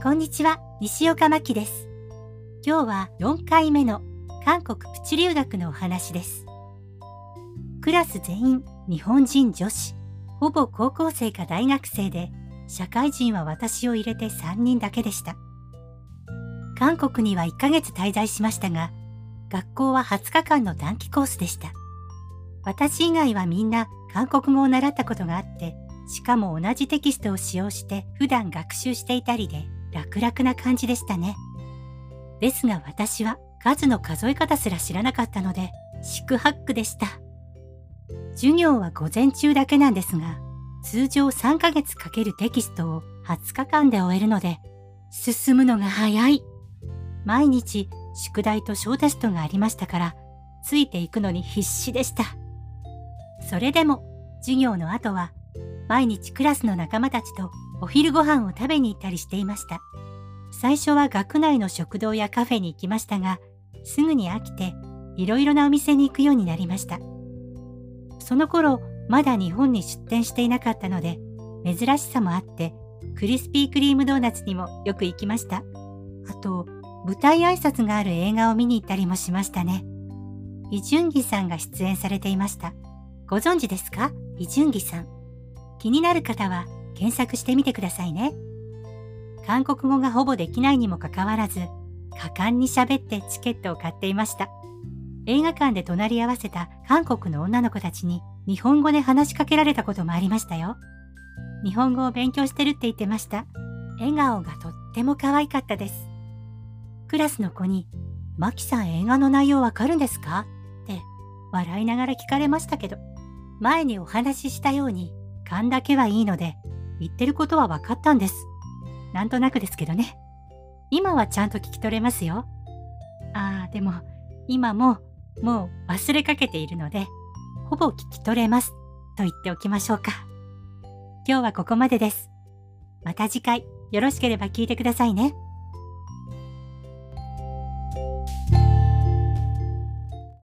こんにちは、西岡真希です。今日は4回目の韓国プチ留学のお話です。クラス全員日本人女子、ほぼ高校生か大学生で、社会人は私を入れて3人だけでした。韓国には1ヶ月滞在しましたが、学校は20日間の短期コースでした。私以外はみんな韓国語を習ったことがあって、しかも同じテキストを使用して普段学習していたりで楽々な感じでしたね。ですが私は数の数え方すら知らなかったので四苦八苦でした。授業は午前中だけなんですが、通常3ヶ月かけるテキストを20日間で終えるので、進むのが早い。毎日宿題と小テストがありましたから、ついていくのに必死でした。それでも、授業の後は、毎日クラスの仲間たちとお昼ご飯を食べに行ったりしていました。最初は学内の食堂やカフェに行きましたが、すぐに飽きて、いろいろなお店に行くようになりました。その頃、まだ日本に出店していなかったので、珍しさもあって、クリスピークリームドーナツにもよく行きました。あと、舞台挨拶がある映画を見に行ったりもしましたね。イ・ジュンギさんが出演されていました。ご存知ですか？イ・ジュンギさん。気になる方は検索してみてくださいね。韓国語がほぼできないにもかかわらず、果敢に喋ってチケットを買っていました。映画館で隣り合わせた韓国の女の子たちに日本語で話しかけられたこともありましたよ。日本語を勉強してるって言ってました。笑顔がとっても可愛かったです。クラスの子に、マキさん映画の内容わかるんですか？って笑いながら聞かれましたけど、前にお話ししたように勘だけはいいので、言ってることは分かったんです。なんとなくですけどね。今はちゃんと聞き取れますよ。ああ、でも、今も、もう忘れかけているので、ほぼ聞き取れます。と言っておきましょうか。今日はここまでです。また次回、よろしければ聞いてくださいね。